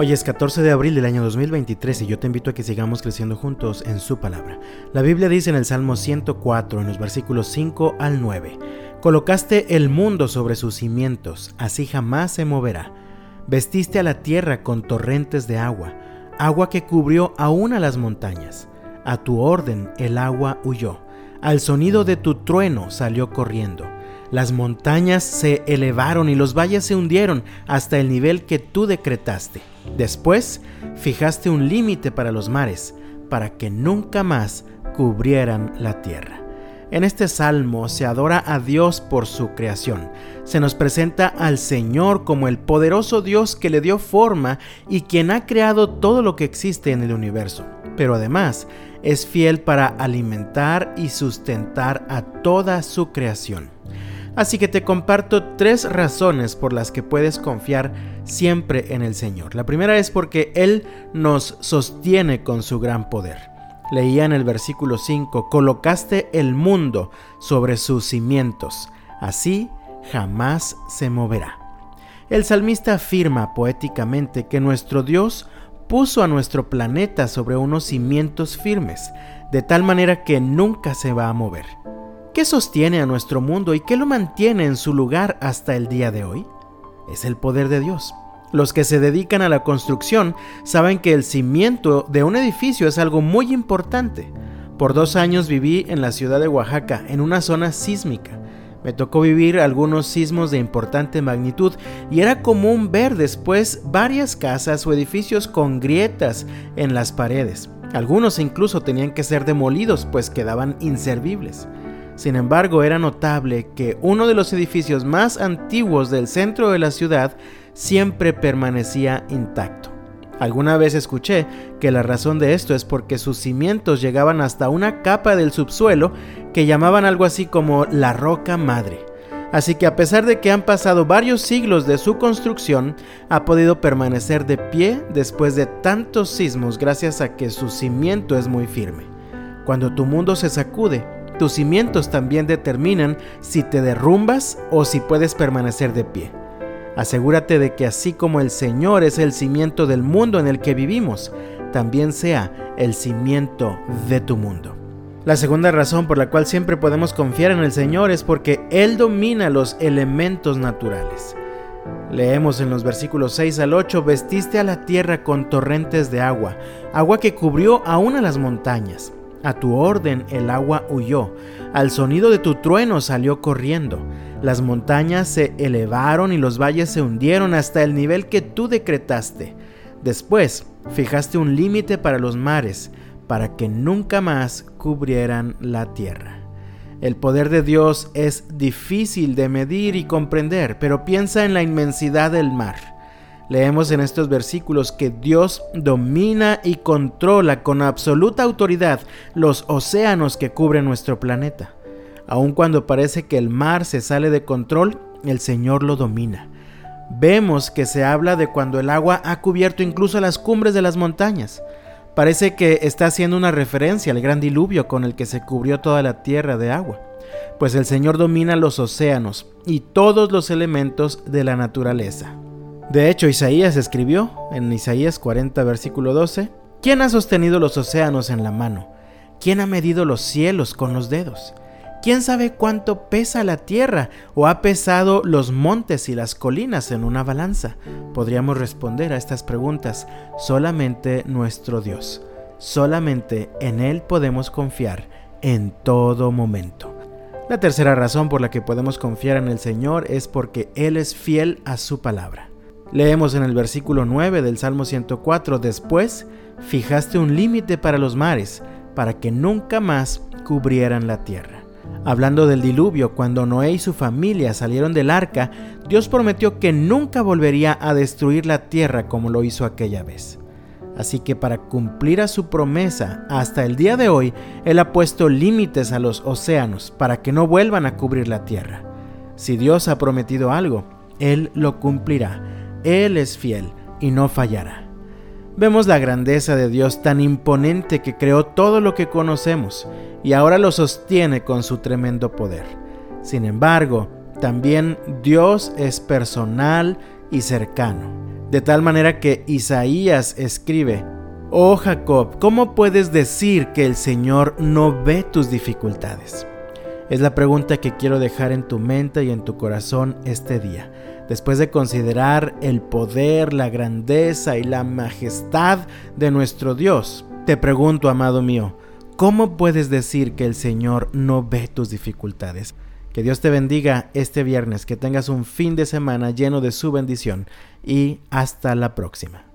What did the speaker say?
Hoy es 14 de abril del año 2023 y yo te invito a que sigamos creciendo juntos en su palabra. La Biblia dice en el Salmo 104, en los versículos 5 al 9, Colocaste el mundo sobre sus cimientos, así jamás se moverá. Vestiste a la tierra con torrentes de agua, agua que cubrió aún a las montañas. A tu orden el agua huyó, al sonido de tu trueno salió corriendo. Las montañas se elevaron y los valles se hundieron hasta el nivel que tú decretaste. Después fijaste un límite para los mares, para que nunca más cubrieran la tierra. En este salmo se adora a Dios por su creación. Se nos presenta al Señor como el poderoso Dios que le dio forma y quien ha creado todo lo que existe en el universo. Pero además es fiel para alimentar y sustentar a toda su creación. Así que te comparto tres razones por las que puedes confiar siempre en el Señor. La primera es porque Él nos sostiene con su gran poder. Leía en el versículo 5, colocaste el mundo sobre sus cimientos, así jamás se moverá. El salmista afirma poéticamente que nuestro Dios puso a nuestro planeta sobre unos cimientos firmes, de tal manera que nunca se va a mover. ¿Qué sostiene a nuestro mundo y qué lo mantiene en su lugar hasta el día de hoy? Es el poder de Dios. Los que se dedican a la construcción saben que el cimiento de un edificio es algo muy importante. Por dos años viví en la ciudad de Oaxaca, en una zona sísmica. Me tocó vivir algunos sismos de importante magnitud y era común ver después varias casas o edificios con grietas en las paredes. Algunos incluso tenían que ser demolidos pues quedaban inservibles. Sin embargo, era notable que uno de los edificios más antiguos del centro de la ciudad siempre permanecía intacto. Alguna vez escuché que la razón de esto es porque sus cimientos llegaban hasta una capa del subsuelo que llamaban algo así como la roca madre. Así que a pesar de que han pasado varios siglos de su construcción, ha podido permanecer de pie después de tantos sismos gracias a que su cimiento es muy firme. Cuando tu mundo se sacude, tus cimientos también determinan si te derrumbas o si puedes permanecer de pie. Asegúrate de que así como el Señor es el cimiento del mundo en el que vivimos, también sea el cimiento de tu mundo. La segunda razón por la cual siempre podemos confiar en el Señor es porque Él domina los elementos naturales. Leemos en los versículos 6 al 8, vestiste a la tierra con torrentes de agua, agua que cubrió aún a las montañas. A tu orden el agua huyó, al sonido de tu trueno salió corriendo. Las montañas se elevaron y los valles se hundieron hasta el nivel que tú decretaste. Después fijaste un límite para los mares, para que nunca más cubrieran la tierra. El poder de Dios es difícil de medir y comprender, pero piensa en la inmensidad del mar. Leemos en estos versículos que Dios domina y controla con absoluta autoridad los océanos que cubren nuestro planeta. Aun cuando parece que el mar se sale de control, el Señor lo domina. Vemos que se habla de cuando el agua ha cubierto incluso las cumbres de las montañas. Parece que está haciendo una referencia al gran diluvio con el que se cubrió toda la tierra de agua, pues el Señor domina los océanos y todos los elementos de la naturaleza. De hecho, Isaías escribió en Isaías 40, versículo 12, ¿quién ha sostenido los océanos en la mano? ¿Quién ha medido los cielos con los dedos? ¿Quién sabe cuánto pesa la tierra o ha pesado los montes y las colinas en una balanza? Podríamos responder a estas preguntas solamente nuestro Dios. Solamente en Él podemos confiar en todo momento. La tercera razón por la que podemos confiar en el Señor es porque Él es fiel a su palabra. Leemos en el versículo 9 del Salmo 104, después fijaste un límite para los mares, para que nunca más cubrieran la tierra. Hablando del diluvio, cuando Noé y su familia salieron del arca, Dios prometió que nunca volvería a destruir la tierra como lo hizo aquella vez. Así que para cumplir a su promesa, hasta el día de hoy, Él ha puesto límites a los océanos para que no vuelvan a cubrir la tierra. Si Dios ha prometido algo, Él lo cumplirá él es fiel y no fallará. Vemos la grandeza de Dios tan imponente que creó todo lo que conocemos y ahora lo sostiene con su tremendo poder. Sin embargo, también Dios es personal y cercano. De tal manera que Isaías escribe, Oh Jacob, ¿cómo puedes decir que el Señor no ve tus dificultades? Es la pregunta que quiero dejar en tu mente y en tu corazón este día. Después de considerar el poder, la grandeza y la majestad de nuestro Dios, te pregunto, amado mío, ¿cómo puedes decir que el Señor no ve tus dificultades? Que Dios te bendiga este viernes, que tengas un fin de semana lleno de su bendición y hasta la próxima.